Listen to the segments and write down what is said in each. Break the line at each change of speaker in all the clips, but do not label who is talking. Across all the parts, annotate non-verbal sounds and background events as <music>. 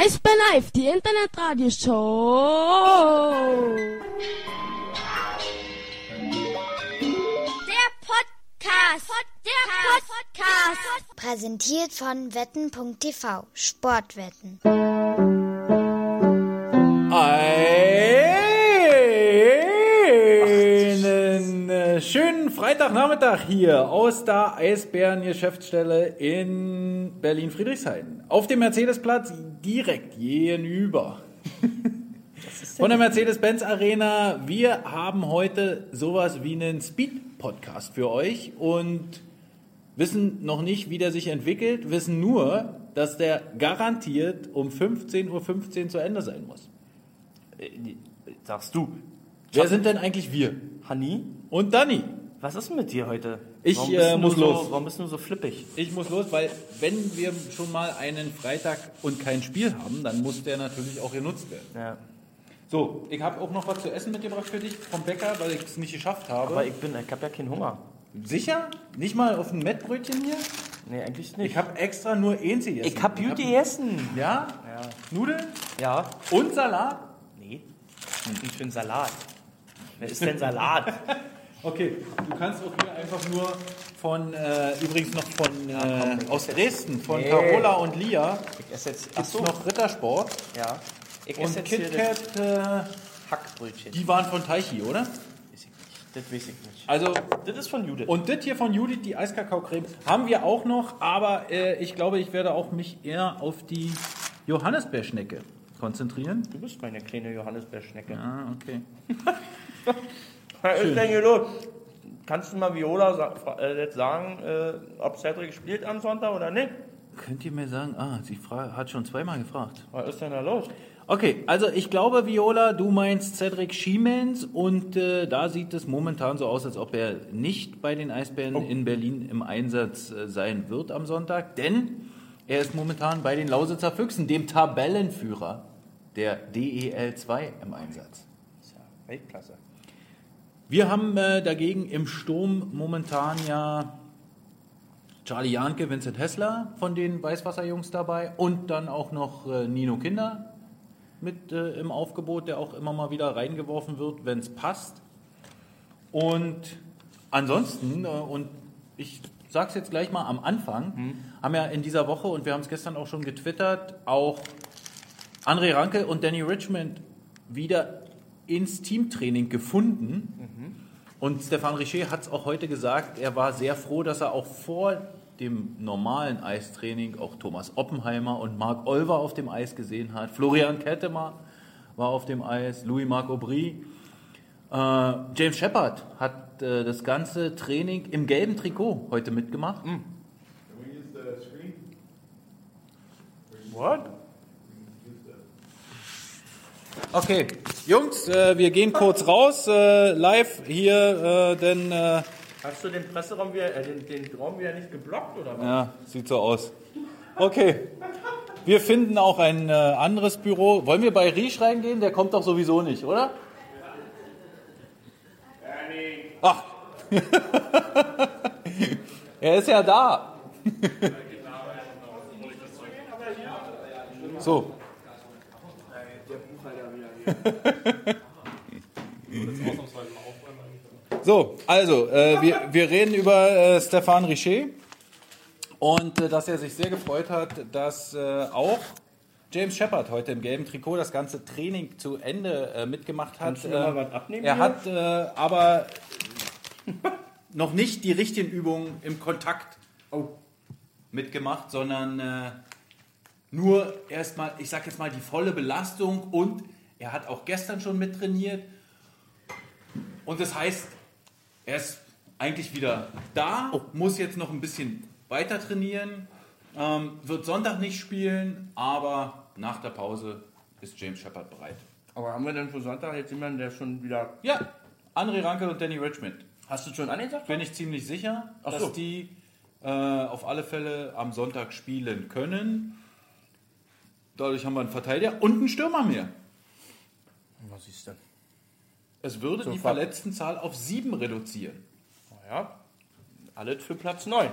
Eisbär Live, die Internetradioshow.
Der Podcast. Der Podcast.
Präsentiert von wetten.tv. Sportwetten.
Einen schönen Freitagnachmittag hier aus der Eisbären-Geschäftsstelle in Berlin-Friedrichshain. Auf dem Mercedesplatz direkt gegenüber. Von der Mercedes-Benz Arena. Wir haben heute sowas wie einen Speed-Podcast für euch und wissen noch nicht, wie der sich entwickelt, wissen nur, dass der garantiert um 15.15 Uhr zu Ende sein muss.
Äh, Sagst du.
Wer sind denn eigentlich wir?
Hanni?
Und Danny.
Was ist denn mit dir heute?
Ich,
warum
äh, muss
so,
los.
Warum bist du so flippig?
Ich muss los, weil wenn wir schon mal einen Freitag und kein Spiel haben, dann muss der natürlich auch genutzt werden.
Ja.
So, ich habe auch noch was zu essen mitgebracht für dich vom Bäcker, weil ich es nicht geschafft habe.
Aber ich bin, ich habe ja keinen Hunger.
Sicher? Nicht mal auf ein Mettbrötchen hier?
Nee, eigentlich nicht.
Ich habe extra nur eins gegessen.
ich hab gut gegessen.
Ja?
Ja.
Nudeln
Ja.
und Salat?
Nee. Ich für einen Salat. Wer ist denn Salat? <laughs>
Okay, du kannst auch hier einfach nur von, äh, übrigens noch von, äh, aus Dresden, von
Nee.
Carola und Lia,
Ich esse jetzt.
gibt's noch Rittersport
Ja. Ich
und
esse das
KitKat, äh,
Hackbrötchen.
die waren von Taichi, oder?
Weiß ich nicht. Das weiß ich nicht.
Also,
Das ist von Judith.
und das hier von Judith, die Eiskakaocreme, haben wir auch noch, aber äh, ich glaube, ich werde auch mich eher auf die Johannisbeerschnecke konzentrieren.
du bist meine kleine Johannisbeerschnecke.
Ah, okay. <laughs>
Was ist denn hier los? Kannst du mal Viola äh, jetzt sagen, äh, ob Cedric spielt am Sonntag oder nicht?
Könnt ihr mir sagen, ah, sie hat schon zweimal gefragt.
Was ist denn da los?
Okay, also ich glaube, Viola, du meinst Cedric Schiemens und äh, da sieht es momentan so aus, als ob er nicht bei den Eisbären in Berlin im Einsatz äh, sein wird am Sonntag, denn er ist momentan bei den Lausitzer Füchsen, dem Tabellenführer der DEL 2 im Einsatz.
Ist ja Weltklasse.
Wir haben äh, dagegen im Sturm momentan ja Charlie Janke, Vincent Hessler von den Weißwasserjungs dabei und dann auch noch äh, Nino Kinder mit äh, im Aufgebot, der auch immer mal wieder reingeworfen wird, wenn es passt. Und ansonsten, äh, und ich sage es jetzt gleich mal am Anfang, haben ja in dieser Woche, und wir haben es gestern auch schon getwittert, auch André Ranke und Danny Richmond wieder ins Teamtraining gefunden. Und Stefan Richer hat es auch heute gesagt, er war sehr froh, dass er auch vor dem normalen Eistraining auch Thomas Oppenheimer und Marc Olver auf dem Eis gesehen hat. Florian Kettemer war auf dem Eis, Louis-Marc Aubry. Äh, James Shepard hat äh, das ganze Training im gelben Trikot heute mitgemacht.
What?
Okay, Jungs, äh, wir gehen kurz raus, äh, live hier, äh, denn äh,
Hast du den Presseraum wieder, äh, den, den Raum wieder nicht geblockt oder was?
ja, sieht so aus. Okay, wir finden auch ein äh, anderes Büro. Wollen wir bei Riesch reingehen? Der kommt doch sowieso nicht, oder? Ach, <laughs> er ist ja da. <laughs> so. So, also, äh, wir, wir reden über äh, Stefan Richer und äh, dass er sich sehr gefreut hat, dass äh, auch James Shepard heute im gelben Trikot das ganze Training zu Ende äh, mitgemacht hat.
Was abnehmen
Er
hier?
hat äh, aber noch nicht die richtigen Übungen im Kontakt mitgemacht, sondern nur erstmal, ich sag jetzt mal, die volle Belastung und er hat auch gestern schon mittrainiert. Und das heißt, er ist eigentlich wieder da, muss jetzt noch ein bisschen weiter trainieren, ähm, wird Sonntag nicht spielen, aber nach der Pause ist James Shepard bereit.
Aber haben wir denn für Sonntag jetzt jemanden, der schon wieder.
Ja, André Ranke und Danny Richmond.
Hast du schon angesagt?
Bin ich ziemlich sicher,
Ach
dass
so.
die äh, auf alle Fälle am Sonntag spielen können. Dadurch haben wir einen Verteidiger und einen Stürmer mehr.
Siehst du?
Es würde die
Sofort.
Verletztenzahl auf sieben reduzieren.
Naja, alles für Platz 9.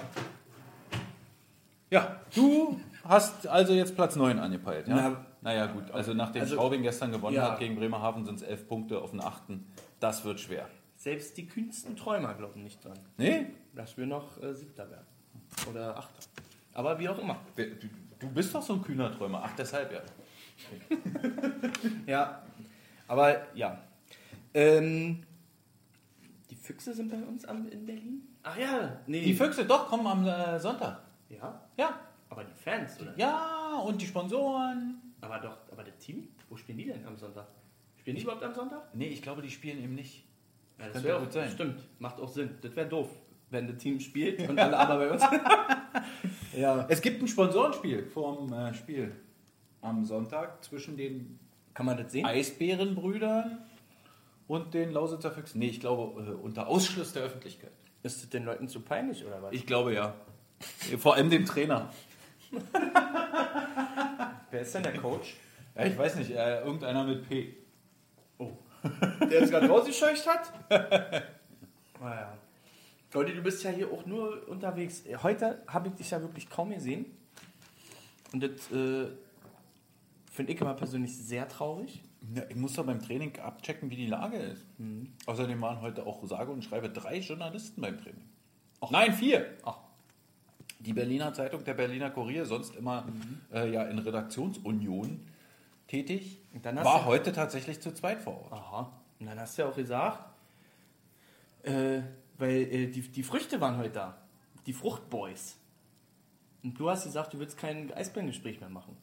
Ja, du hast also jetzt Platz 9 angepeilt. Ja?
Na,
Naja, gut. Also nachdem
Also-
Straubing gestern gewonnen
Ja.
hat gegen Bremerhaven, sind es elf Punkte auf den achten. Das wird schwer.
Selbst die kühnsten Träumer glauben nicht dran,
Nee?
dass wir noch äh, Siebter werden. Oder Achter. Aber wie auch immer.
Du bist doch so ein kühner Träumer. Ach, deshalb ja.
Ja, aber ja. Ähm, die Füchse sind bei uns am, in Berlin? Ach ja, nee.
Die Füchse doch kommen am äh, Sonntag.
Ja,
Ja.
aber die Fans, oder?
Ja, und die Sponsoren.
Aber doch, aber das Team, wo spielen die denn am Sonntag? Spielen die überhaupt am Sonntag?
Nee, ich glaube, die spielen eben nicht.
Ja, das wäre
gut
auch
sein.
Stimmt, macht auch Sinn. Das wäre doof, wenn das Team spielt und <laughs> alle aber bei uns. ja.
Es gibt ein Sponsorenspiel vorm äh, Spiel am Sonntag zwischen den
Kann man das sehen?
Eisbärenbrüdern und den Lausitzer Füchsen. Nee, ich glaube, äh, unter Ausschluss der Öffentlichkeit.
Ist das den Leuten zu peinlich oder was?
Ich glaube ja. Vor allem dem Trainer. <laughs>
Wer ist denn der Coach?
Ja, ich weiß nicht, äh, irgendeiner mit P.
Oh. <laughs> Der uns gerade rausgescheucht hat? <laughs> naja. Goldi, du bist ja hier auch nur unterwegs. Heute habe ich dich ja wirklich kaum gesehen. Und das äh, finde ich immer persönlich sehr traurig.
Ja, ich muss doch beim Training abchecken, wie die Lage ist. Außerdem waren heute auch sage und schreibe drei Journalisten beim Training. Nein, vier.
Ach.
Die Berliner Zeitung, der Berliner Kurier, sonst immer äh, ja in Redaktionsunion tätig, war heute tatsächlich zu zweit vor Ort.
Aha. Und dann hast du ja auch gesagt, äh, weil äh, die, die Früchte waren heute da. Die Fruchtboys. Und du hast gesagt, du willst kein Eisbärengespräch mehr machen.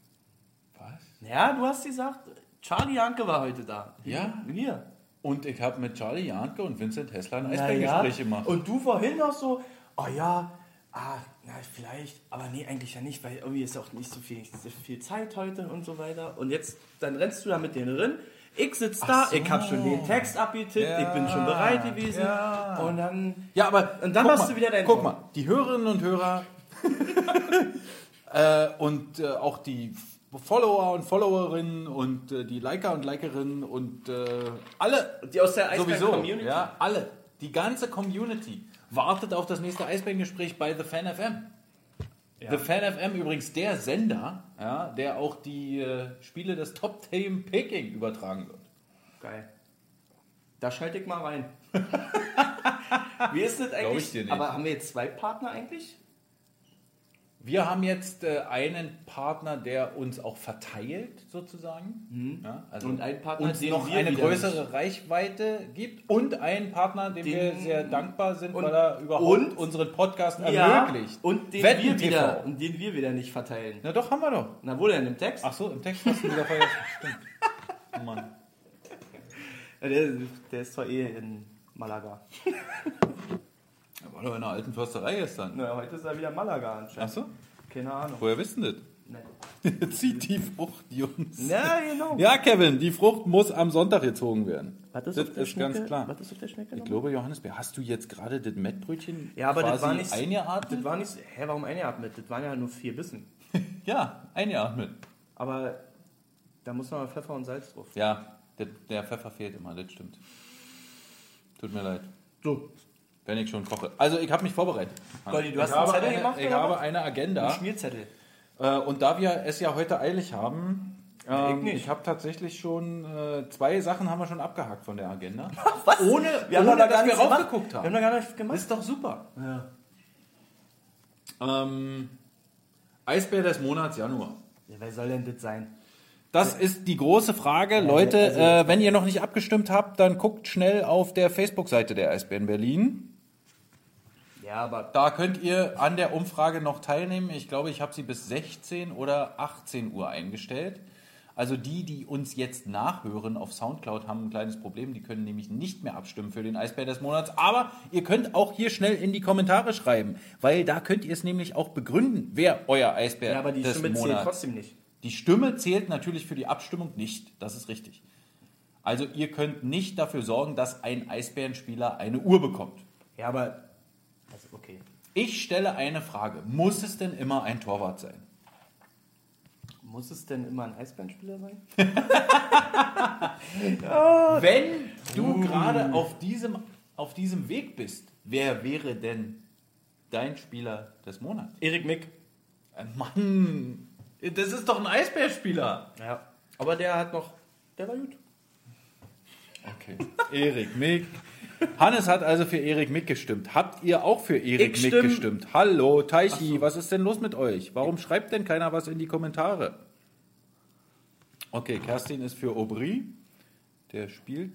Ja, du hast gesagt, Charlie Janke war heute da.
Ja?
Hier.
Und ich habe mit Charlie Janke und Vincent Hessler ein. Eisberggespräch gemacht.
Und du vorhin noch so, oh ja, ah, na vielleicht, aber nee, eigentlich ja nicht, weil irgendwie ist auch nicht so viel, so viel Zeit heute und so weiter. Und jetzt, dann rennst du da mit denen drin. Ich sitze da,
so.
ich habe schon den Text abgetippt,
Ja,
ich bin schon bereit gewesen.
ja.
Und dann,
Ja, aber
Und dann machst
mal,
du wieder deinen
Guck
Ton.
mal, die Hörerinnen und Hörer <laughs> äh, und äh, auch die Follower und Followerinnen und äh, die Liker und Likerinnen und äh, alle
die aus der Eisbären-Community.
ja, alle, die ganze Community wartet auf das nächste Eisbärengespräch bei The Fan FM. The Fan FM übrigens der Sender, ja, der auch die äh, Spiele des Top Team Peking übertragen wird.
Geil. Da schalte ich mal rein. <laughs> Wie ist das eigentlich?
Glaub ich dir nicht.
Aber haben wir jetzt zwei Partner eigentlich?
Wir haben jetzt äh, einen Partner, der uns auch verteilt, sozusagen. Ja, also
Und einen Partner,
uns noch eine größere Reichweite gibt. Und einen Partner, dem
Den-
wir sehr dankbar sind,
und-
weil er überhaupt
und-
unseren Podcast ermöglicht.
Und den
Wetten
wir
TV.
wieder, und den wir wieder nicht verteilen.
Na doch, haben wir doch.
Na wo denn im Text?
Ach so, im Text hast du wieder vergessen. <laughs> Stimmt. Oh Mann.
Ja, Der, der ist zwar eh in Malaga. <laughs>
War doch in der alten Försterei gestern.
Na, heute ist er wieder Malaga
Ach
anscheinend.
so?
Keine Ahnung.
Woher wissen das?
Nee. <laughs>
Zieht die Frucht, Jungs.
Ja, genau.
Ja, Kevin, die Frucht muss am Sonntag gezogen werden.
Was
das
auf der
ist ganz
Schnecke?
klar.
Was ist auf der Schnecke?
Ich glaube, Johannesbeer, hast du jetzt gerade das Mettbrötchen
ja, aber das
quasi
war nicht.
eingeatmet?
Das war nicht. Hä, warum eingeatmet? Das waren ja nur vier Bissen. <laughs>
ja, eingeatmet.
Aber da muss noch mal Pfeffer und Salz drauf.
Ja, der, der Pfeffer fehlt immer, das stimmt. Tut mir leid,
So.
Wenn ich schon koche. Also, ich habe mich vorbereitet.
Goldi, du
Ich
hast einen Zettel
eine,
gemacht,
Ich habe eine Agenda.
Ein Schmierzettel.
Äh, und da wir es ja heute eilig haben,
ich
ähm,
nicht.
ich habe tatsächlich schon äh, zwei Sachen haben wir schon abgehakt von der Agenda. <laughs>
Was?
Ohne,
Wir haben
ohne
da
dass
gar
wir
nichts gemacht.
raufgeguckt
Wir
haben.
haben da gar nichts gemacht.
Das ist doch super.
Ja.
Ähm, Eisbär des Monats Januar.
ja. Wer soll denn das sein?
Das ist die große Frage. Leute,
also-
äh, wenn ihr noch nicht abgestimmt habt, dann guckt schnell auf der Facebook-Seite der Eisbären Berlin.
Ja, aber
Da könnt ihr an der Umfrage noch teilnehmen. Ich glaube, ich habe sie bis 16 oder 18 Uhr eingestellt. Also die, die uns jetzt nachhören auf Soundcloud, haben ein kleines Problem. Die können nämlich nicht mehr abstimmen für den Eisbär des Monats. Aber ihr könnt auch hier schnell in die Kommentare schreiben, weil da könnt ihr es nämlich auch begründen, wer euer Eisbär
ja, aber die
des
Stimme zählt
Monats
trotzdem nicht.
die Stimme zählt natürlich für die Abstimmung nicht. Das ist richtig. Also ihr könnt nicht dafür sorgen, dass ein Eisbärenspieler eine Uhr bekommt.
Ja, aber okay.
Ich stelle eine Frage. Muss es denn immer ein Torwart sein?
Muss es denn immer ein Eisbärenspieler sein? <laughs>
Wenn du gerade auf diesem, auf diesem Weg bist, wer wäre denn dein Spieler des Monats?
Erik Mick.
Äh, Mann, das ist doch ein Eisbärspieler.
Ja. Aber der hat noch, der war gut.
Okay. Erik Mick. Hannes hat also für Erik Mick gestimmt. Habt ihr auch für Erik
Ich
Mick
stimm-
gestimmt? Hallo, Teichi, was ist denn los mit euch? Warum schreibt denn keiner was in die Kommentare? Okay, Kerstin ist für Aubry. Der spielt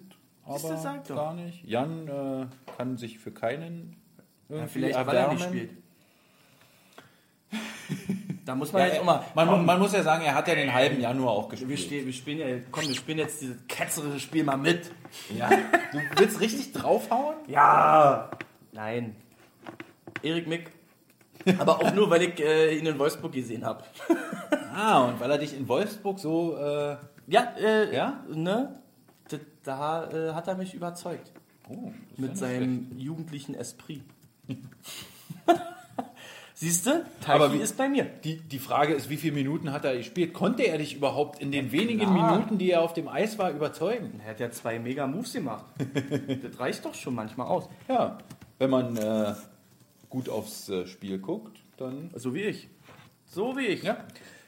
Siehste,
aber
sag doch.
gar nicht. Jan äh, kann sich für keinen irgendwie
vielleicht, weil er nicht
erwärmen.
spielt. Da muss man
Ja,
jetzt auch mal.
man, man muss ja sagen, er hat ja den halben Januar auch
wir,
gespielt.
stehen, wir spielen ja, komm, wir spielen jetzt dieses ketzerische Spiel mal mit.
Ja, du willst richtig draufhauen?
Ja. Nein. Erik Mick. Aber auch nur, weil ich äh, ihn in Wolfsburg gesehen habe.
Ah, und weil er dich in Wolfsburg so äh,
Ja, äh,
Ja?
ne? Da, da äh, hat er mich überzeugt.
oh,
Mit seinem jugendlichen Esprit. <laughs> Siehst du?
Aber wie-
ist bei mir.
Die, die Frage ist, wie viele Minuten hat er gespielt? Konnte er dich überhaupt in den wenigen
klar.
Minuten, die er auf dem Eis war, überzeugen?
Er hat ja zwei mega Moves gemacht. <laughs> das reicht doch schon manchmal aus.
Ja, wenn man äh, gut aufs äh, Spiel guckt, dann.
So wie ich. So wie ich.
Ja.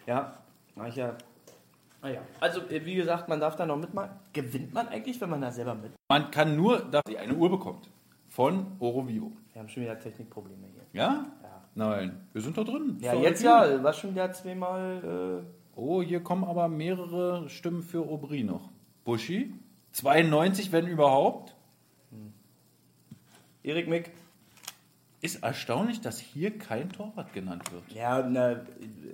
Ja, mach ich ja. Naja. Also, äh, wie gesagt, man darf da noch mitmachen. Gewinnt man eigentlich, wenn man da selber mit?
Man kann nur, dass sie eine Uhr bekommt. Von Orovivo.
Wir haben schon wieder Technikprobleme hier.
Ja? Nein, wir sind da drin.
Ja,
Für
jetzt
Aubry.
ja. War schon wieder zweimal.
Oh, hier kommen aber mehrere Stimmen für Aubry noch. Buschi, 92, wenn überhaupt.
Äh, Erik Mick.
Ist erstaunlich, dass hier kein Torwart genannt wird.
Ja, na,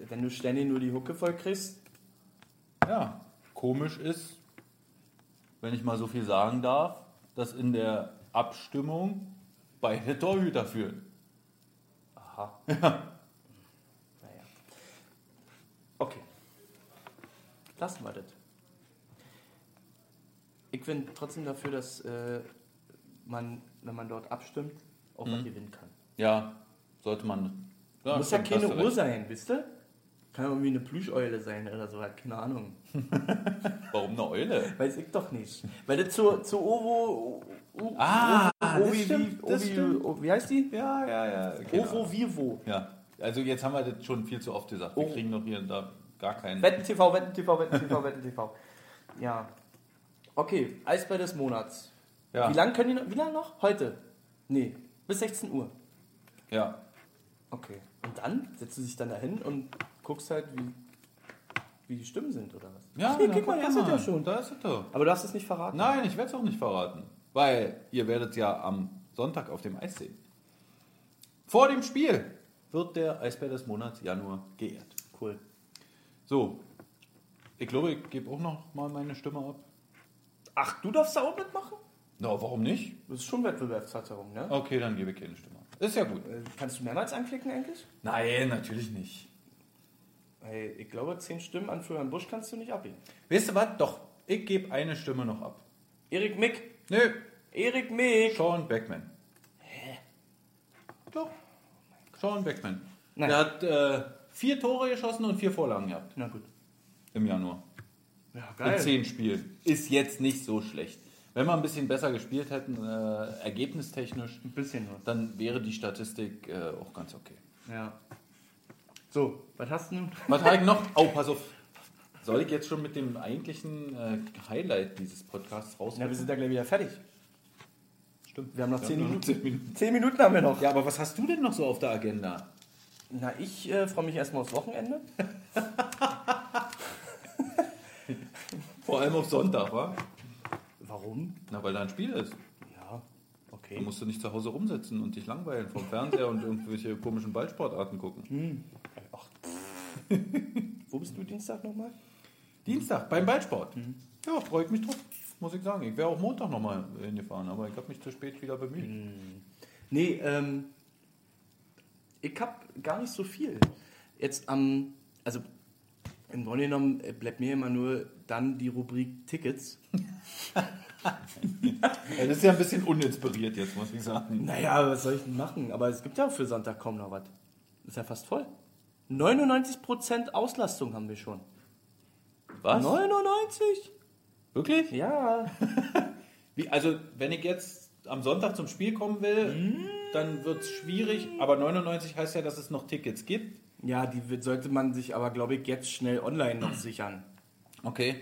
wenn du ständig nur die Hucke voll kriegst.
Ja, komisch ist, wenn ich mal so viel sagen darf, dass in der Abstimmung beide Torhüter führen.
Aha. Naja. Okay. Lassen wir das. Ich bin trotzdem dafür, dass äh, man, wenn man dort abstimmt, auch was gewinnen kann.
Ja, sollte man. Ja,
Muss ja keine Uhr sein, wisst ihr? Kann irgendwie eine Plüscheule sein oder so, halt, keine Ahnung. <laughs>
Warum eine Eule?
Weiß ich doch nicht. Weil das zu, zu Ovo.
Ah, das
Ovi,
das stimmt.
Wie heißt die?
Ja, ja, ja. genau.
Ovo Vivo.
Ja, also jetzt haben wir das schon viel zu oft gesagt. Wir
Oh.
kriegen noch hier und da gar keinen.
Wetten TV, Wetten TV, Wetten TV, <laughs> Wetten TV. Ja. Okay, Eisbär des Monats.
Ja.
Wie lange können die noch? Wie lange noch? Heute? Nee, bis 16 Uhr.
Ja.
Okay. Und dann setzt du dich dann dahin und guckst halt, wie, wie die Stimmen sind oder was?
Ja,
hier, <laughs> guck mal,
guck
da ist ja schon.
Da ist es doch.
Aber du hast es nicht verraten.
Nein, ich werde es auch nicht verraten. Weil ihr werdet es ja am Sonntag auf dem Eis sehen. Vor dem Spiel wird der Eisbär des Monats Januar geehrt.
Cool.
So, ich glaube, ich gebe auch noch mal meine Stimme ab.
Ach, du darfst da auch mitmachen?
Na, warum nicht?
Das ist schon Wettbewerbsverzerrung, ne?
Okay, dann gebe ich keine Stimme ab. Ist ja gut.
Äh, Kannst du mehrmals anklicken eigentlich?
Nein, natürlich nicht.
Hey, ich glaube, 10 Stimmen an Florian Busch kannst du nicht abgeben.
Weißt du was? Doch, ich gebe eine Stimme noch ab.
Erik Mick.
Nö,
Erik Mick.
Sean Beckman. Hä? Doch. Sean Beckman.
Nein.
Der hat äh, vier Tore geschossen und vier Vorlagen gehabt
Na gut.
im Januar.
Ja,
In zehn Spielen. Ist jetzt nicht so schlecht. Wenn wir ein bisschen besser gespielt hätten, äh, ergebnistechnisch,
Ein bisschen was.
dann wäre die Statistik äh, auch ganz okay.
Ja. So, was hast du nun?
Was habe ich noch? Oh, pass auf. Soll ich jetzt schon mit dem eigentlichen äh, Highlight dieses Podcasts raus?
Ja, wir sind ja gleich wieder fertig.
Stimmt.
Wir haben noch
Ja,
10
nur noch
Minuten.
zehn Minuten.
10 Minuten haben wir noch.
Ja, aber was hast du denn noch so auf der Agenda?
Na, ich äh, freue mich erstmal aufs Wochenende. <laughs>
Vor allem auf Sonntag, wa?
Warum?
Na, weil da ein Spiel ist.
Ja,
Da
okay.
musst du nicht zu Hause rumsitzen und dich langweilen vom Fernseher und irgendwelche komischen Ballsportarten gucken.
Ach, Wo bist du Dienstag nochmal?
Dienstag beim Ballsport. Ja, freue ich mich drauf, muss ich sagen. Ich wäre auch Montag nochmal hingefahren, aber ich habe mich zu spät wieder bemüht.
Nee, ähm, ich habe gar nicht so viel. Jetzt am, also im Grunde genommen bleibt mir immer nur dann die Rubrik Tickets. <laughs> <laughs>
Ja, das ist ja ein bisschen uninspiriert jetzt, muss ich sagen.
Naja, was soll ich denn machen? Aber es gibt ja auch für Sonntag kaum noch was. Ist ja fast voll. 99% Auslastung haben wir schon.
Was?
99?
Wirklich?
Ja. <laughs>
Wie, also, wenn ich jetzt am Sonntag zum Spiel kommen will, dann wird es schwierig. Aber 99 heißt ja, dass es noch Tickets gibt.
Ja, die sollte man sich aber, glaube ich, jetzt schnell online noch sichern.
Okay.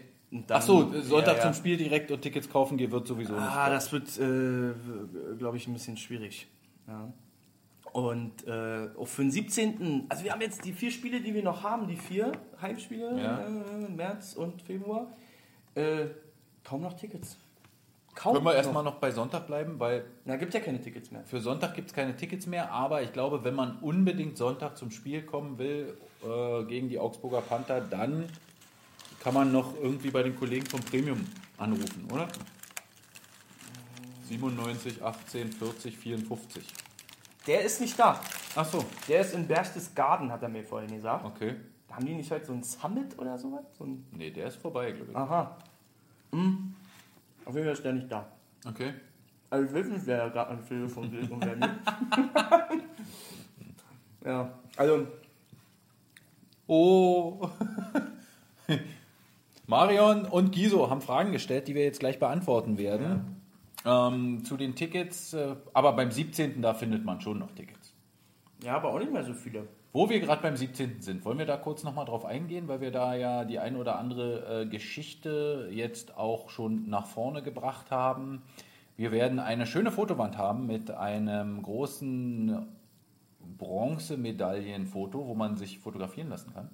Dann-
Ach so, Sonntag
Ja, ja.
zum Spiel direkt und Tickets kaufen geht wird sowieso nicht.
Ah, das wird, äh, glaube ich, ein bisschen schwierig. Ja. Und äh, auch für den 17. Also wir haben jetzt die vier Spiele, die wir noch haben, die vier Heimspiele,
Ja.
äh, März und Februar. Äh, kaum noch Tickets. Kaum
Können wir erstmal noch bei Sonntag bleiben, weil
Na, gibt ja keine Tickets mehr.
für Sonntag gibt es keine Tickets mehr, aber ich glaube, wenn man unbedingt Sonntag zum Spiel kommen will äh, gegen die Augsburger Panther, dann kann man noch irgendwie bei den Kollegen vom Premium anrufen, oder? 97, 18, 40, 54.
Der ist nicht da.
Ach so,
Der ist in Berchtesgaden, hat er mir vorhin gesagt.
okay.
Haben die nicht heute so ein Summit oder sowas? So ein
Nee, der ist vorbei, glaube ich.
Aha. Hm. Auf jeden Fall ist der nicht da.
Okay.
Also ich weiß nicht, wer da gerade am Telefon geht und wer nicht. <laughs> ja, also
Oh. <laughs> Marion und Giso haben Fragen gestellt, die wir jetzt gleich beantworten werden. Ähm, zu den Tickets, äh, aber beim 17. da findet man schon noch Tickets.
Ja, aber auch nicht mehr so viele.
Wo wir gerade beim 17. sind, wollen wir da kurz nochmal drauf eingehen, weil wir da ja die ein oder andere äh, Geschichte jetzt auch schon nach vorne gebracht haben. Wir werden eine schöne Fotowand haben mit einem großen Bronzemedaillenfoto, wo man sich fotografieren lassen kann.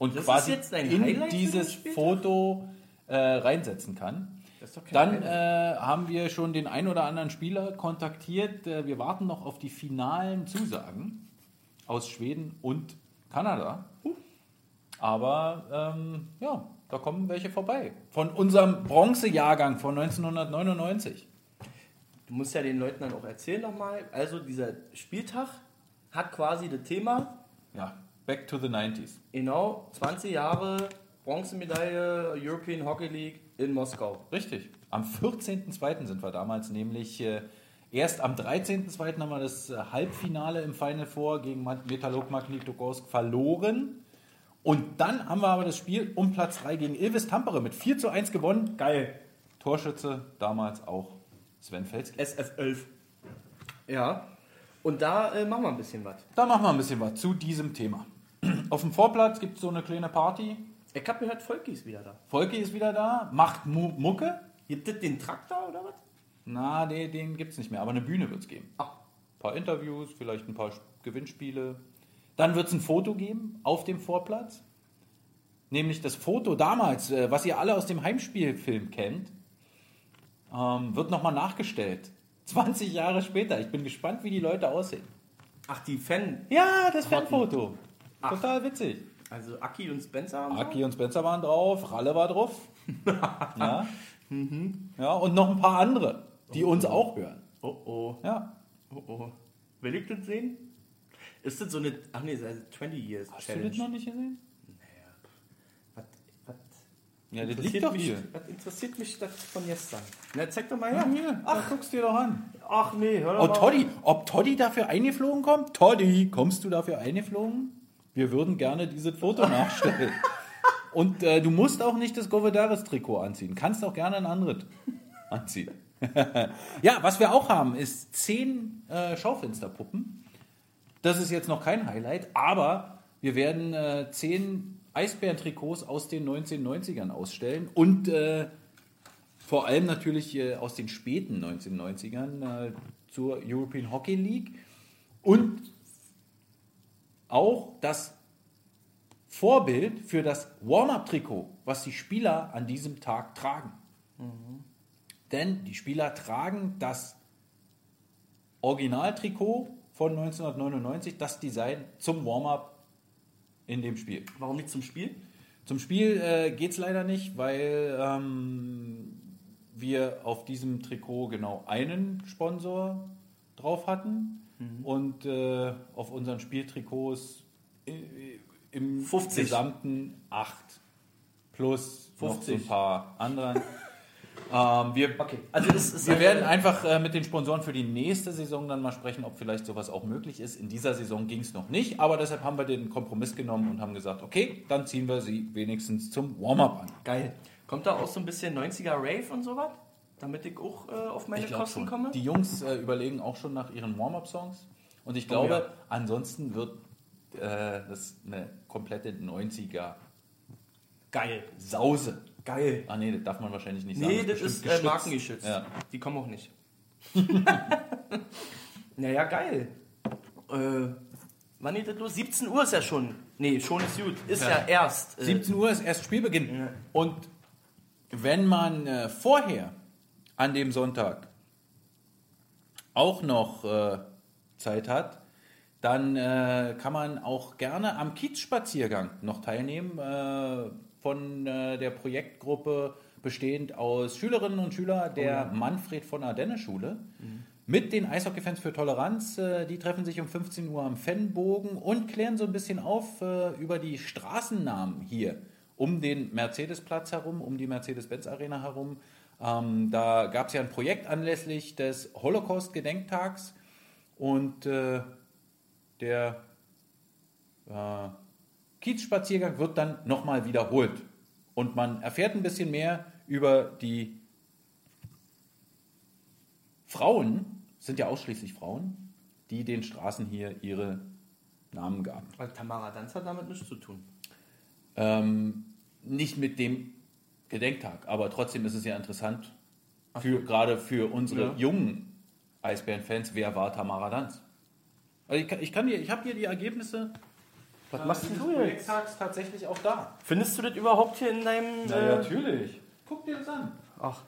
Und
Das
quasi in
Highlight
dieses? Foto äh, reinsetzen kann. Dann äh, haben wir schon den ein oder anderen Spieler kontaktiert. Äh, wir warten noch auf die finalen Zusagen aus Schweden und Kanada. Aber ähm, ja, da kommen welche vorbei. Von unserem Bronzejahrgang von 1999.
Du musst ja den Leuten dann auch erzählen nochmal. Also dieser Spieltag hat quasi das Thema,
Ja, back to the 90s.
genau, 20 Jahre Bronzemedaille European Hockey League in Moskau.
Richtig. Am 14.02. sind wir damals nämlich. Äh, erst am 13.02. haben wir das äh, Halbfinale im Final Four gegen Metalurg Magnitogorsk verloren. Und dann haben wir aber das Spiel um Platz 3 gegen Ilves Tampere mit 4 zu 1 gewonnen.
Geil.
Torschütze damals auch Sven Felski.
SF11. Ja. Und da äh, machen wir ein bisschen was.
Da machen wir ein bisschen was zu diesem Thema. <clears throat> Auf dem Vorplatz gibt es so eine kleine Party.
Ich hab gehört, Volki ist wieder da.
Volki ist wieder da, macht Mu Mucke.
Gibt es den Traktor oder was?
Na, den, den gibt es nicht mehr, aber eine Bühne wird es geben.
Ach,
Ein paar Interviews, vielleicht ein paar Gewinnspiele. Dann wird es ein Foto geben auf dem Vorplatz. Nämlich das Foto damals, äh, was ihr alle aus dem Heimspielfilm kennt, ähm, wird nochmal nachgestellt. 20 Jahre später. Ich bin gespannt, wie die Leute aussehen.
ach die Fan.
Ja, das Fanfoto.
Ach.
Total witzig.
Also Aki und Spencer haben
Aki und Spencer waren drauf, Ralle war drauf. <laughs> ja. ja, und noch ein paar andere, die uns auch hören.
Oh oh.
Ja.
Oh oh. Will ich das sehen? Ist das so eine. Ach nee, das ist also 20 Years
Hast du
Challenge.
das noch nicht gesehen? Ja, das
interessiert
liegt doch
mich,
hier.
was interessiert mich das von gestern? Na, zeig doch mal
Ja,
her.
hier, ach, guck's dir doch an.
Ach nee, hör doch
Oh,
mal.
Toddy, ob Toddy dafür eingeflogen kommt? Toddy, kommst du dafür eingeflogen? Wir würden gerne dieses Foto <laughs> nachstellen. Und äh, du musst auch nicht das Govedaris-Trikot anziehen. Kannst auch gerne ein anderes anziehen. <laughs> ja, was wir auch haben, ist zehn äh, Schaufensterpuppen. Das ist jetzt noch kein Highlight, aber wir werden äh, zehn Eisbären-Trikots aus den 1990ern ausstellen und äh, vor allem natürlich äh, aus den späten 1990ern äh, zur European Hockey League und auch das Vorbild für das Warm-up-Trikot, was die Spieler an diesem Tag tragen. Denn die Spieler tragen das Originaltrikot von 1999, das Design zum Warm-up in dem Spiel.
Warum nicht zum Spiel?
Zum Spiel äh, geht es leider nicht, weil ähm, wir auf diesem Trikot genau einen Sponsor drauf hatten und äh, auf unseren Spieltrikots äh, im
50.
gesamten acht plus 50. noch so
50.
ein paar anderen. <laughs> ähm, wir
Okay. Also das ist
wir werden einfach äh, mit den Sponsoren für die nächste Saison dann mal sprechen, ob vielleicht sowas auch möglich ist. In dieser Saison ging es noch nicht, aber deshalb haben wir den Kompromiss genommen und haben gesagt, okay, dann ziehen wir sie wenigstens zum Warm-up an.
Geil. Kommt da auch so ein bisschen 90er Rave und sowas? Damit ich auch äh, auf meine Kosten komme?
Die Jungs äh, überlegen auch schon nach ihren Warm-up-Songs und ich glaube,
ja.
ansonsten wird äh, das eine komplette 90er
Geil.
Sause.
Geil.
Ah nee, das darf man wahrscheinlich nicht sagen.
Nee, das
bestimmt
ist äh,
geschützt.
markengeschützt.
Ja.
Die kommen auch nicht. <laughs> naja, geil. Äh, wann geht das los? 17 Uhr ist ja schon. Nee, schon ist gut. Ist ja,
Ja.
erst. Äh,
17 Uhr ist erst Spielbeginn.
Ja.
Und wenn man äh, vorher an dem Sonntag auch noch äh, Zeit hat, dann äh, kann man auch gerne am Kiezspaziergang noch teilnehmen äh, von äh, der Projektgruppe bestehend aus Schülerinnen und Schülern der Manfred von Ardenne Schule. Mit den Eishockey-Fans für Toleranz. Äh, die treffen sich um 15 Uhr am Fennbogen und klären so ein bisschen auf äh, über die Straßennamen hier um den Mercedesplatz herum, um die Mercedes-Benz-Arena herum. Ähm, da gab es ja ein Projekt anlässlich des Holocaust-Gedenktags und äh, der äh, Kiezspaziergang wird dann nochmal wiederholt. Und man erfährt ein bisschen mehr über die Frauen, sind ja ausschließlich Frauen, die den Straßen hier ihre Namen gaben.
Weil Tamara Danz hat damit nichts zu tun.
Ähm, nicht mit dem Gedenktag, aber trotzdem ist es ja interessant, für, gerade für unsere
Ja.
jungen Eisbären-Fans, wer war Tamara Danz? Also ich, kann, ich, kann dir, ich habe hier die Ergebnisse
Was machst denn
dieses
du jetzt?
Projekttags tatsächlich auch da.
Findest du das überhaupt hier in deinem.
Na,
äh,
natürlich. Guck dir das an.
Ach,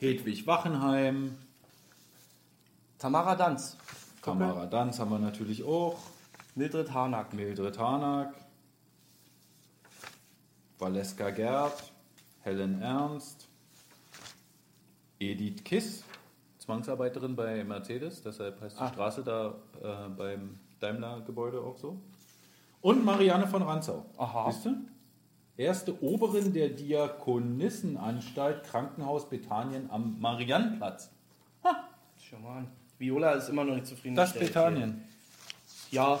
Hedwig Wachenheim,
Tamara Danz.
Tamara Danz haben wir natürlich auch,
Mildred Harnack.
Mildred Hanak, Valeska Gerd, Helen Ernst, Edith Kiss, Zwangsarbeiterin bei Mercedes, deshalb heißt die
Ah.
Straße da äh, beim Daimler-Gebäude auch so. Und Marianne von Ranzau.
Aha.
Siehst du? Erste Oberin der Diakonissenanstalt Krankenhaus Bethanien am Mariannplatz.
Schau mal an. Viola ist immer noch nicht zufrieden.
Das Bethanien.
Ja,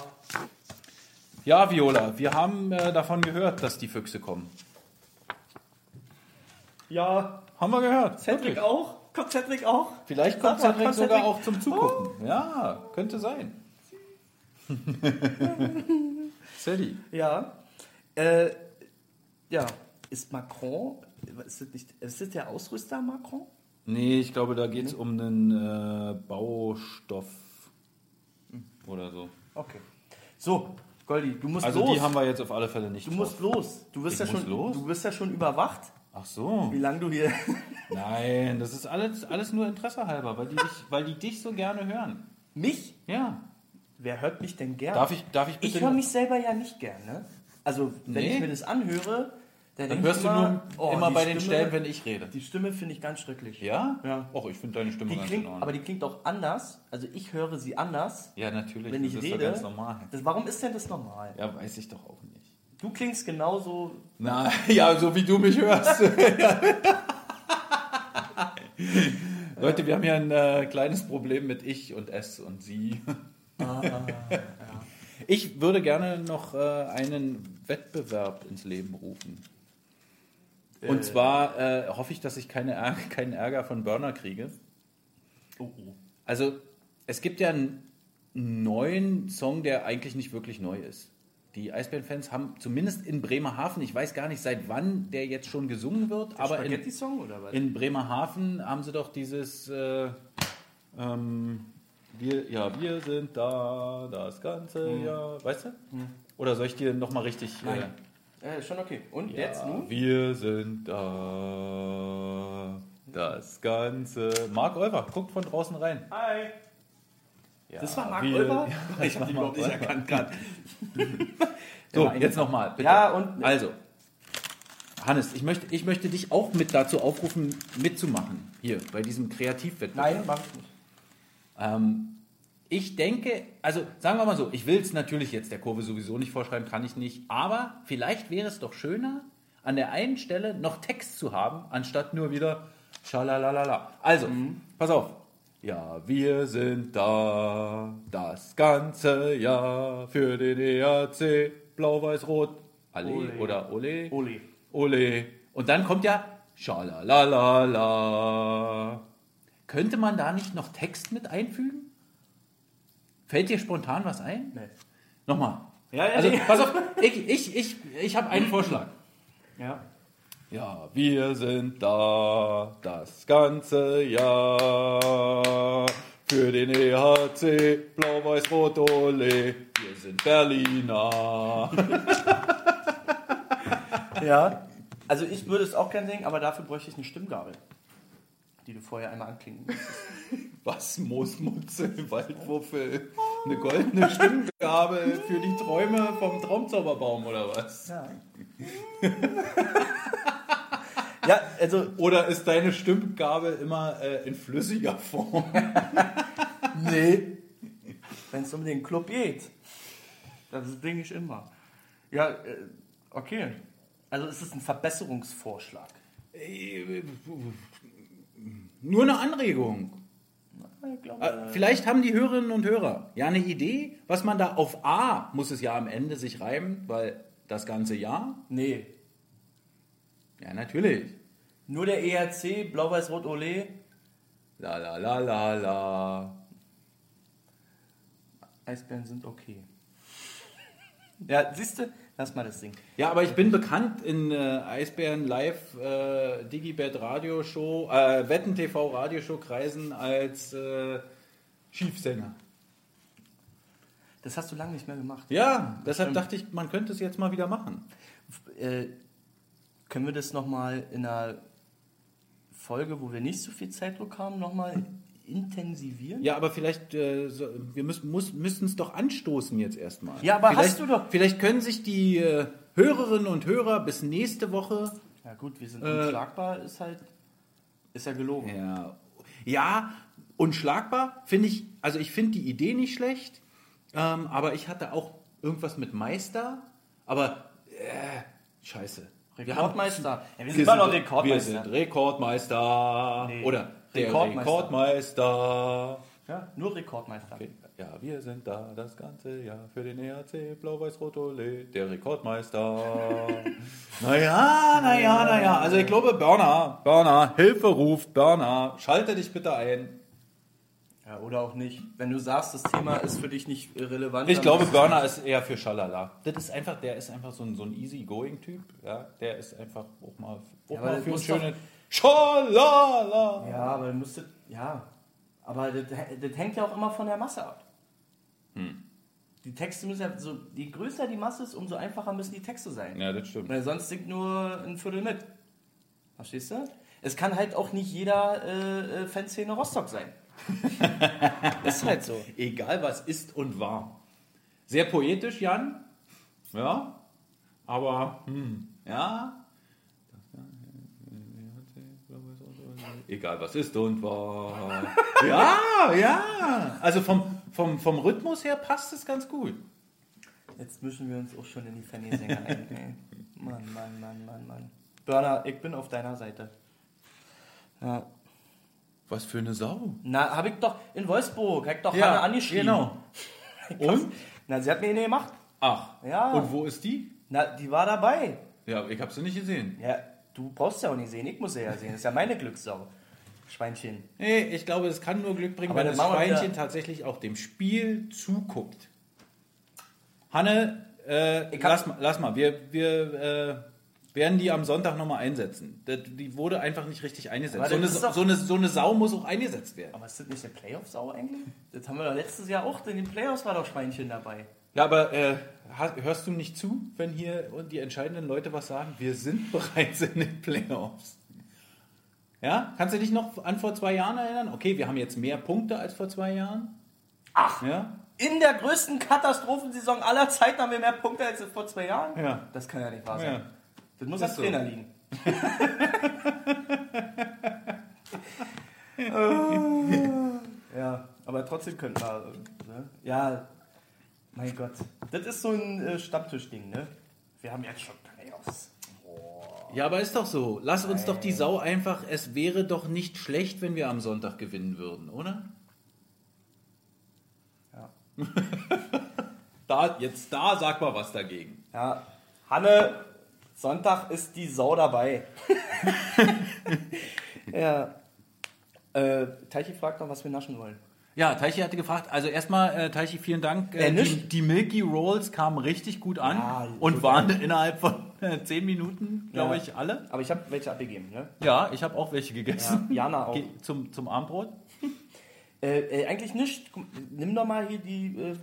Ja, Viola, wir haben äh, davon gehört, dass die Füchse kommen.
ja.
Haben wir gehört.
Cedric
Wirklich.
auch? Kommt Cedric auch?
Vielleicht
Sag
kommt
mal,
Cedric
kommt
sogar
Cedric?
auch zum Zugucken. Ja, könnte sein. <laughs> Ceddy.
Ja. Äh, ja. Ist Macron. Ist das, nicht, ist das der Ausrüster Macron?
Nee, ich glaube, da geht es um einen äh, Baustoff oder so.
Okay. So, Goldi, du musst
Also
los.
die haben wir jetzt auf alle Fälle nicht
du musst
drauf.
los. Du
Ich
ja schon
los?
Du bist ja schon überwacht,
Ach so.
wie lange du hier. <laughs>
Nein, das ist alles, alles nur Interesse halber, weil die, dich, weil die dich so gerne hören.
mich?
Ja.
Wer hört mich denn gern?
Darf ich, darf ich bitte...
Ich höre mich selber ja nicht gern, ne? Also, wenn
Nee?
ich mir das anhöre, dann,
Dann hörst
ich
du nur
oh,
immer bei den
Stimme-
Stellen, wenn ich rede.
Die Stimme finde ich ganz schrecklich.
Ja?
Ja.
Och, ich finde deine Stimme
Die
ganz
klingt, aber die klingt auch anders. Also ich höre sie anders,
ja, natürlich.
wenn
das
ich
ist
rede.
Ganz normal.
Das, warum ist denn das normal?
Ja, weiß ich doch auch nicht.
Du klingst genauso.
Na, <laughs> ja, so wie du mich hörst. <laughs> Leute, wir haben hier ein äh, kleines Problem mit ich und es und sie. <laughs> Ich würde gerne noch äh, einen Wettbewerb ins Leben rufen. Und
Äh.
zwar äh, hoffe ich, dass ich keine Ärger, keinen Ärger von Burner kriege.
Oh, oh.
Also, es gibt ja einen neuen Song, der eigentlich nicht wirklich neu ist. Die Eisbären-Fans haben zumindest in Bremerhaven, ich weiß gar nicht, seit wann der jetzt schon gesungen wird, aber in, in Bremerhaven haben sie doch dieses, äh, ähm, wir, ja, wir sind da, das ganze Jahr, weißt du? Oder soll ich dir nochmal richtig... Äh,
Nein. Äh, schon okay. Und
ja,
jetzt nun?
Wir sind da, das ganze... Marc Olver, guckt von draußen rein.
Hi.
Ja,
Das war Marc
wir-
Olver? <laughs>
Ja,
ich habe ihn überhaupt nicht
Olver.
erkannt gerade. <laughs>
So, jetzt nochmal.
Ja, und-
Also, Hannes, ich möchte, ich möchte dich auch mit dazu aufrufen, mitzumachen. Hier, bei diesem Kreativwettbewerb.
Nein, mach ich nicht.
Ähm, ich denke, also sagen wir mal so, ich will es natürlich jetzt der Kurve sowieso nicht vorschreiben, kann ich nicht, aber vielleicht wäre es doch schöner, an der einen Stelle noch Text zu haben, anstatt nur wieder Schalalalala. Also, pass auf. Ja, wir sind da, das ganze Jahr für den ERC, blau-weiß-rot, Allee
Ole.
oder Ole.
Oli.
Ole. Und dann kommt ja Schalalalala. Könnte man da nicht noch Text mit einfügen? Fällt dir spontan was ein?
Nee.
Nochmal.
Ja, ja,
Also, pass auf, ich, ich, ich, ich habe einen Vorschlag.
Ja.
Ja, wir sind da das ganze Jahr. Für den EHC Blau-Weiß-Rot-Ole. Wir sind Berliner. <laughs>
Ja. Also ich würde es auch gerne singen, aber dafür bräuchte ich eine Stimmgabel. Die du vorher einmal anklingen musst. <laughs>
Was Moosmutze, <laughs> Waldwuffel, eine goldene Stimmgabel für die Träume vom Traumzauberbaum oder was?
Ja. <laughs> ja, also
Oder ist deine Stimmgabel immer äh, in flüssiger Form?
Nee. Wenn es um den Club geht. Das bringe ich immer. Ja, äh, okay. Also es ist ein Verbesserungsvorschlag.
Nur eine Anregung.
Glaube,
Äh, Vielleicht haben die Hörerinnen und Hörer ja eine Idee, was man da auf A muss es ja am Ende sich reimen, weil das ganze Jahr.
nee.
Ja, natürlich.
Nur der ERC, Blau-Weiß-Rot-Ole,
La la la la la.
Eisbären sind okay. <laughs> Ja, siehst du, lass mal das singen.
Ja, aber ich bin bekannt in äh, Eisbären Live äh, Digibet Radioshow, äh, Wetten TV Radioshow Kreisen als äh, Schiefsänger.
Das hast du lange nicht mehr gemacht.
Ja, deshalb
stimmt.
dachte ich, man könnte es jetzt mal wieder machen.
Äh, können wir das nochmal in einer Folge, wo wir nicht so viel Zeitdruck haben, nochmal intensivieren?
Ja, aber vielleicht, äh, so, wir müssen es doch anstoßen jetzt erstmal.
Ja, aber
vielleicht,
hast du doch-
Vielleicht können sich die äh, Hörerinnen und Hörer bis nächste Woche.
Ja gut, wir sind
Äh,
unschlagbar, ist halt, ist ja gelogen.
Ja, ja unschlagbar finde ich, also ich finde die Idee nicht schlecht, ähm, aber ich hatte auch irgendwas mit Meister, aber äh, scheiße. Wir haben-
Rekordmeister. Ja, wir sind immer noch Rekordmeister.
wir sind Rekordmeister.
Nee.
Oder der
Rekordmeister.
Rekordmeister.
Ja, nur Rekordmeister.
Ja, wir sind da das ganze Jahr für den ERC Blau-Weiß-Rot-Ole, der Rekordmeister. <laughs> naja, naja, naja. Also ich glaube, Berner, Berner, Hilfe ruft, Berner, schalte dich bitte ein.
Ja, oder auch nicht. Wenn du sagst, das Thema ist für dich nicht relevant.
Ich glaube, Berner ist eher für Schalala. Das ist einfach, der ist einfach so ein, so ein easy-going-Typ. Ja, der ist einfach auch mal, auch
Ja,
mal für ein schönes Schalala.
Ja, aber du müsstet, ja. Aber das, das hängt ja auch immer von der Masse ab.
Hm.
Die Texte müssen ja so, je größer die Masse ist, umso einfacher müssen die Texte sein.
Ja, das stimmt.
Weil sonst singt nur ein Viertel mit. Verstehst du? Es kann halt auch nicht jeder äh, äh, Fanszene Rostock sein. <laughs> ist halt so.
Egal was ist und war. Sehr poetisch, Jan. Ja. Aber, hm, ja. Egal was ist und war. <laughs> Ja, ja. Also vom, vom, vom Rhythmus her passt es ganz gut.
Jetzt mischen wir uns auch schon in die Fanny-Sänger ein. Ey. Mann, Mann, Mann, Mann, Mann. Burner, ich bin auf deiner Seite. Ja.
Was für eine Sau.
Na, hab ich doch in Wolfsburg, hab ich doch
Ja,
Hanne angeschrieben.
genau. <laughs> Und?
Na, sie hat mir eine gemacht.
Ach.
Ja.
Und wo ist die?
Na, die war dabei.
Ja, ich habe sie nicht gesehen.
Ja, du brauchst sie auch nicht sehen, ich muss sie ja sehen. Das ist ja meine Glückssau. Schweinchen.
Nee, ich glaube, es kann nur Glück bringen,
Aber
wenn das Schweinchen tatsächlich auch dem Spiel zuguckt. Hanne, äh, lass, mal, lass mal, wir, wir äh, werden die am Sonntag nochmal einsetzen. Die wurde einfach nicht richtig eingesetzt. So eine, so, eine, so eine Sau muss auch eingesetzt werden.
Aber ist das nicht der Playoffs-Sau eigentlich? Das haben wir doch letztes Jahr auch. In den Playoffs war doch Schweinchen dabei.
Ja, aber äh, hörst du nicht zu, wenn hier die entscheidenden Leute was sagen? Wir sind <laughs> bereits in den Playoffs. Ja? Kannst du dich noch an vor zwei Jahren erinnern? Okay, wir haben jetzt mehr Punkte als vor zwei Jahren.
Ach!
Ja?
In der größten Katastrophensaison aller Zeiten haben wir mehr Punkte als vor zwei Jahren?
Ja.
Das kann ja nicht wahr sein.
Ja.
Das muss
Ist
am
so.
Trainer liegen. <laughs> ja, aber trotzdem könnten wir. Ne? Ja, mein Gott. Das ist so ein äh, Stammtischding, ne? Wir haben jetzt schon Playoffs.
Ja, aber ist doch so. Lass uns doch die Sau einfach. Es wäre doch nicht schlecht, wenn wir am Sonntag gewinnen würden, oder?
Ja. <laughs>
Da, jetzt da, sag mal was dagegen.
Ja, Hanne, Sonntag ist die Sau dabei. <laughs> <laughs> ja. Äh, Teichi fragt noch, was wir naschen wollen.
Ja, Teichi hatte gefragt, also erstmal, äh, Teichi, vielen Dank.
Äh,
Äh, die, die Milky Rolls kamen richtig gut an
Ja,
und waren innerhalb von Zehn Minuten, glaube
Ja.
ich, alle.
Aber ich habe welche abgegeben, ne?
Ja, ich habe auch welche gegessen.
Ja, Jana auch. <laughs>
Geh Zum, zum Abendbrot. <laughs>
Äh, äh, eigentlich nicht. Nimm doch mal hier die, äh,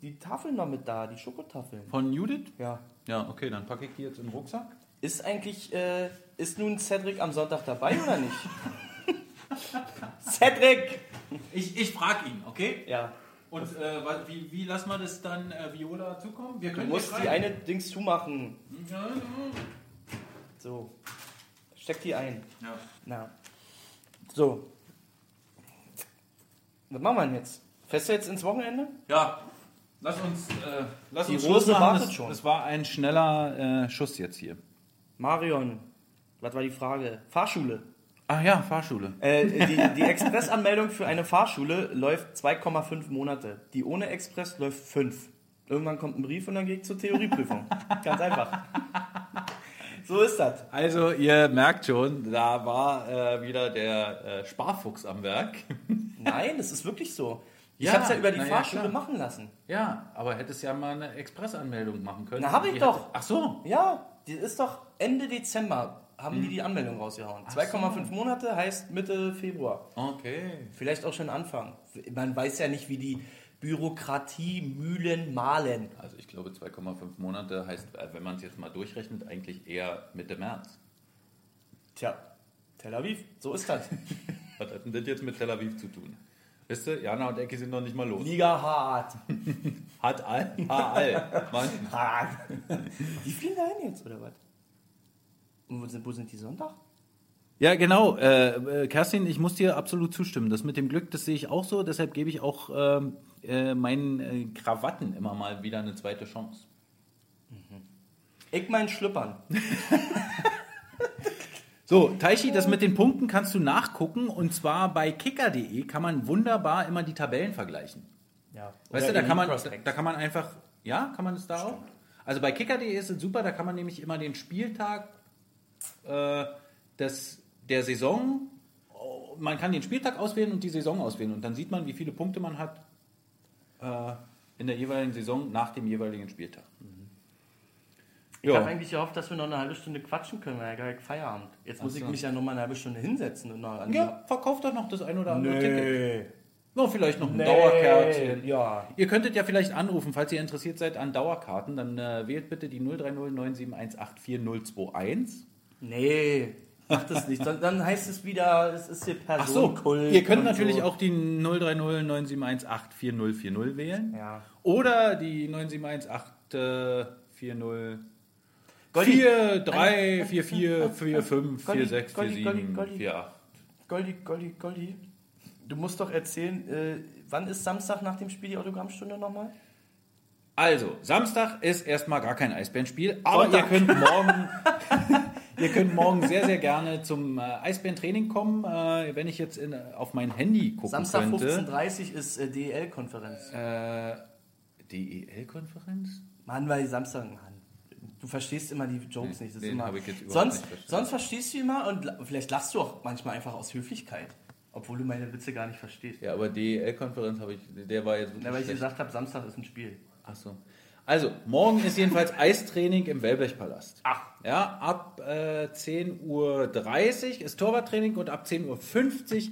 die Tafeln noch mit da, die Schokotafeln.
Von Judith?
Ja.
Ja, okay, dann packe ich die jetzt in den Rucksack.
Ist eigentlich, äh, ist nun Cedric am Sonntag dabei oder nicht? <laughs> Cedric!
Ich, ich frage ihn, okay?
Ja.
Und äh, wie, wie lassen wir das dann äh, Viola zukommen? Wir
Du
können
musst
hier
die eine Dings zumachen.
Ja, ja.
So. Steck die ein.
ja.
Na. So. Was machen wir denn jetzt? Fährst du jetzt ins Wochenende?
Ja, lass uns, äh, lass
Die
uns
Rose
Schluss machen.
wartet
Das,
schon.
das war ein schneller äh, Schuss jetzt hier.
Marion, was war die Frage? Fahrschule.
Ach ja, Fahrschule.
Äh, die, die Expressanmeldung für eine Fahrschule läuft 2,5 Monate. Die ohne Express läuft 5. Irgendwann kommt ein Brief und dann gehe ich zur Theorieprüfung. <laughs> Ganz einfach. So ist das.
Also, ihr merkt schon, da war äh, wieder der äh, Sparfuchs am Werk. <laughs>
Nein, es ist wirklich so. Ich
Ja,
habe es ja über die
ja,
Fahrschule
klar.
machen lassen.
ja, aber hättest ja mal eine Expressanmeldung machen können.
Na, hab ich doch.
hätte- Ach so.
Ja, die ist doch Ende Dezember haben die die Anmeldung rausgehauen. 2,5 Monate heißt Mitte Februar.
Okay.
Vielleicht auch schon Anfang. Man weiß ja nicht, wie die Bürokratie Mühlen mahlen.
Also ich glaube 2,5 Monate heißt, äh, wenn man es jetzt mal durchrechnet, eigentlich eher Mitte März.
Tja, Tel Aviv, so ist das. <laughs>
Was hat denn das jetzt mit Tel Aviv zu tun? Wisst ihr, Jana und Ecki sind noch nicht mal los.
Liga hart. <laughs>
Hat all, ha all. <laughs> Mann.
hart. Die fliegen dahin jetzt, oder was? Und wo sind, wo sind die Sonntag?
Ja, genau. Äh, äh, Kerstin, ich muss dir absolut zustimmen. Das mit dem Glück, das sehe ich auch so. Deshalb gebe ich auch ähm, äh, meinen äh, Krawatten immer mal wieder eine zweite Chance.
Ich mein Schlüppern. <laughs>
So, Taichi, das mit den Punkten kannst du nachgucken. Und zwar bei kicker.de kann man wunderbar immer die Tabellen vergleichen.
Ja.
Weißt du, da kann, man, da kann man einfach, ja, kann man es da auch? Also bei kicker.de ist es super, da kann man nämlich immer den Spieltag äh, des, der Saison, oh, man kann den Spieltag auswählen und die Saison auswählen und dann sieht man, wie viele Punkte man hat äh, in der jeweiligen Saison nach dem jeweiligen Spieltag.
Ich habe eigentlich gehofft, dass wir noch eine halbe Stunde quatschen können, weil ja gleich Feierabend. Jetzt muss
Ach
ich
so.
mich ja noch mal eine halbe Stunde hinsetzen und noch an
ja verkauft doch noch das ein oder andere Ticket.
Nee.
No, vielleicht noch ein
Nee.
Dauerkärtchen.
Ja.
Ihr könntet ja vielleicht anrufen, falls ihr interessiert seid an Dauerkarten, dann äh, wählt bitte die 030 971844021.
Nee, mach das nicht. Dann, heißt es wieder, es ist hier
Ach so,
Personenkult.
ihr könnt natürlich
so.
auch die 030 971844040 wählen.
Ja.
Oder die 9718440
Goldi,
4, 3, 4, 4, 4, 5, 4,
Goldi,
6, 4,
Goldi, Goldi,
7,
Goldi.
4, 8.
Goldi, Goldi, Goldi. Du musst doch erzählen, äh, wann ist Samstag nach dem Spiel die Autogrammstunde nochmal?
Also, Samstag ist erstmal gar kein Eisbärenspiel, aber ihr
Sonntag.
könnt morgen, <laughs> ihr könnt morgen sehr, sehr gerne zum äh, Eisbärentraining kommen. Äh, wenn ich jetzt in, auf mein Handy gucken
Samstag
könnte.
15.30 Uhr ist äh, DEL-Konferenz.
Äh, DEL-Konferenz?
Mann, weil Samstag, Mann. Du verstehst immer die Jokes
Nee,
nicht. Das ist immer, sonst,
nicht
sonst verstehst du immer und vielleicht lachst du auch manchmal einfach aus Höflichkeit. Obwohl du meine Witze gar nicht verstehst.
Ja, aber DEL-Konferenz habe ich, der war jetzt
Ja, weil ich
schlecht.
gesagt habe, Samstag ist ein Spiel.
Ach so. Also, morgen ist jedenfalls Eistraining im Wellblechpalast.
Ach.
Ja, ab äh, 10.30 Uhr ist Torwarttraining und ab 10.50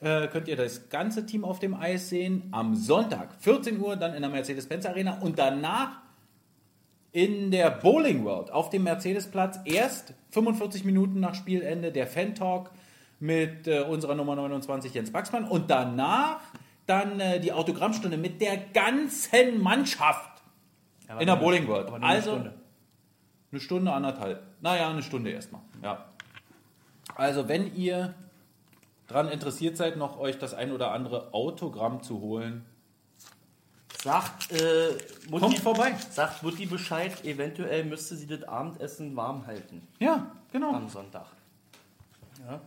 Uhr äh, könnt ihr das ganze Team auf dem Eis sehen. Am Sonntag, 14 Uhr, dann in der Mercedes-Benz Arena und danach in der Bowling World auf dem Mercedesplatz. Erst 45 Minuten nach Spielende der Fan-Talk mit äh, unserer Nummer 29 Jens Baxmann und danach dann äh, die Autogrammstunde mit der ganzen Mannschaft
Aber
in der Bowling World.
aber nur eine
Also
Stunde.
eine Stunde, anderthalb. Naja, eine Stunde erstmal. Ja. Also, wenn ihr daran interessiert seid, noch euch das ein oder andere Autogramm zu holen,
Sagt, äh, Mutti,
kommt vorbei.
sagt Mutti Bescheid, eventuell müsste sie das Abendessen warm halten
Ja, genau.
am Sonntag. Ja.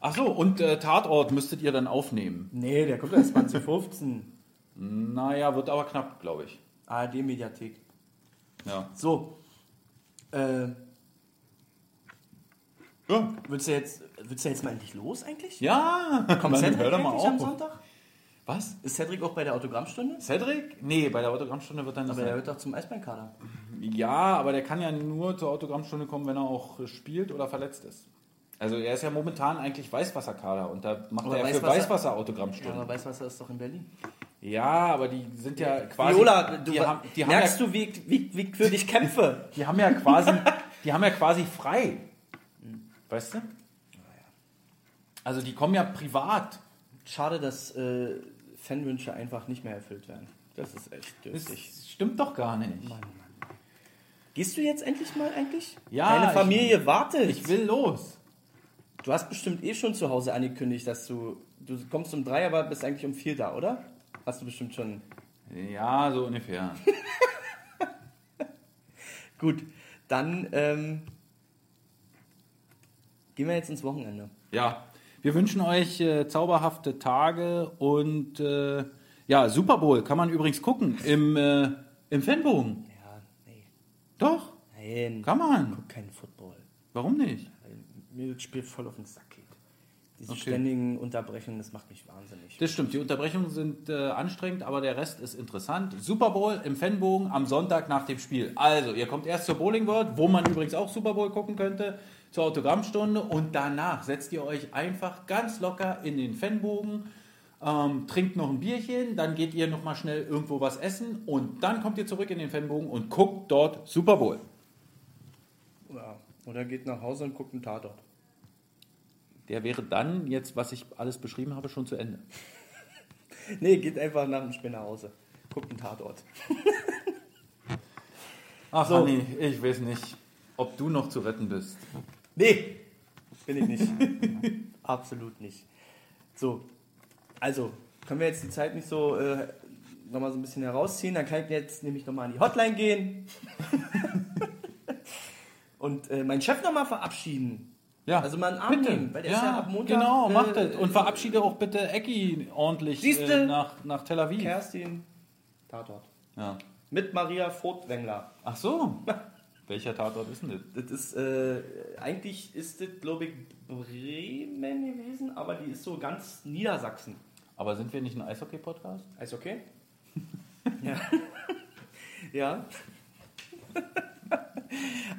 Ach so, und äh, Tatort müsstet ihr dann aufnehmen.
Nee, der kommt erst 2015. <laughs>
Naja, wird aber knapp, glaube ich.
ARD-Mediathek.
Ja.
So. Äh,
Ja.
willst, du jetzt, willst du jetzt mal endlich los eigentlich?
Ja,
Kommt
Mann,
Cedric
hör doch mal
eigentlich am
auf.
Sonntag?
Was?
Ist Cedric auch bei der Autogrammstunde?
Cedric? Nee, bei der Autogrammstunde wird er nicht
Aber der gehört doch zum Eisbärenkader.
Ja, aber der kann ja nur zur Autogrammstunde kommen, wenn er auch äh, spielt oder verletzt ist. Also er ist ja momentan eigentlich Weißwasserkader und da macht
Aber
er für
Weißwasser-
Weißwasser
Ja,
Autogrammstunde.
aber Weißwasser ist doch in Berlin.
Ja, aber die sind ja quasi.
Viola, du
die haben, die haben
merkst
ja,
du, wie, wie, wie ich für dich kämpfe? <laughs>
Die haben ja quasi, <laughs> die haben ja quasi frei. Weißt du? Also die kommen ja privat.
Schade, dass äh, Fanwünsche einfach nicht mehr erfüllt werden. Das ist echt
Das
dürftig.
stimmt doch gar nicht.
Gehst du jetzt endlich mal eigentlich?
Ja,
Deine
ich-
Familie wartet.
Ich will los.
Du hast bestimmt eh schon zu Hause angekündigt, dass du. Du kommst um drei, aber bist eigentlich um vier da, oder? Hast du bestimmt schon.
Ja, so ungefähr. <laughs>
Gut, dann ähm, gehen wir jetzt ins Wochenende.
Ja, wir wünschen euch äh, zauberhafte Tage und äh, ja, Super Bowl kann man übrigens gucken im, äh, im Fanbogen.
Ja, nee.
Doch,
Nein.
kann man.
Guck keinen Football.
Warum nicht?
Mir das Spiel voll auf den Sack. Diese
Okay.
ständigen Unterbrechungen, das macht mich wahnsinnig.
Das stimmt, die Unterbrechungen sind äh, anstrengend, aber der Rest ist interessant. Super Bowl im Fanbogen am Sonntag nach dem Spiel. Also, ihr kommt erst zur Bowling World, wo man übrigens auch Super Bowl gucken könnte, zur Autogrammstunde und danach setzt ihr euch einfach ganz locker in den Fanbogen, ähm, trinkt noch ein Bierchen, dann geht ihr nochmal schnell irgendwo was essen und dann kommt ihr zurück in den Fanbogen und guckt dort Super Bowl.
Ja. Oder geht nach Hause und guckt einen Tatort.
Der wäre dann jetzt, was ich alles beschrieben habe, schon zu Ende. <laughs>
Nee, geht einfach nach dem Spiel nach Hause. Guckt einen Tatort. <laughs>
Ach,
So.
Hanni, ich weiß nicht, ob du noch zu retten bist.
Nee, bin ich nicht. <laughs> Absolut nicht. So, also, können wir jetzt die Zeit nicht so äh, nochmal so ein bisschen herausziehen? Dann kann ich jetzt nämlich nochmal an die Hotline gehen. Und äh, meinen Chef nochmal verabschieden.
Ja,
Also mal einen Arm
bitte.
nehmen, weil der ist ja ab Montag,
Genau,
äh,
macht das. Und verabschiede auch bitte Ecki ordentlich äh, nach, nach Tel Aviv.
Kerstin, Tatort.
Ja.
Mit Maria Furtwängler.
Ach so. <laughs> Welcher Tatort ist denn das?
Das ist, äh, eigentlich ist das, glaube ich, Bremen gewesen, aber die ist so ganz Niedersachsen.
Aber sind wir nicht ein Eishockey-Podcast?
Okay? <laughs> ja. <laughs> ja.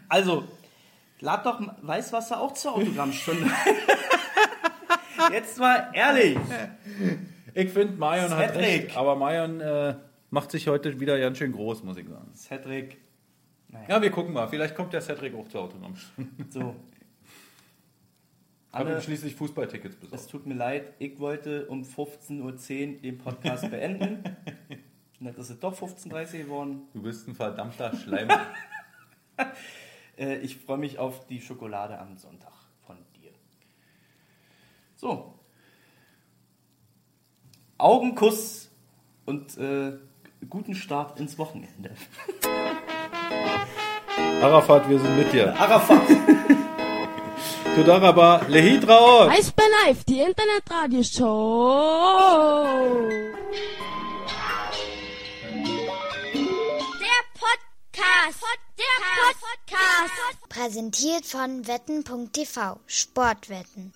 also, lad doch Weißwasser auch zur Autogrammstunde. <laughs> Jetzt mal ehrlich.
Ich finde, Marion hat
Cedric.
recht. Aber Marion äh, macht sich heute wieder ganz schön groß, muss ich sagen.
Cedric. Naja,
Ja, wir gucken mal. Vielleicht kommt der Cedric auch zur Autogrammstunde.
so. <laughs>
Ich habe ihm schließlich Fußballtickets
es
besorgt.
tut mir leid, ich wollte um 15.10 Uhr den Podcast beenden. <laughs> Und dann ist es doch 15.30 Uhr geworden.
Du bist ein verdammter Schleimer.
Äh, ich freue mich auf die Schokolade am Sonntag von dir. So. Augenkuss und äh, guten Start ins Wochenende. <laughs>
Arafat, wir sind mit dir.
Arafat. <laughs>
Tudaraba, Lehitraot.
Eisbär Live, die Internetradioshow.
Der Podcast.
Präsentiert von wetten.tv Sportwetten.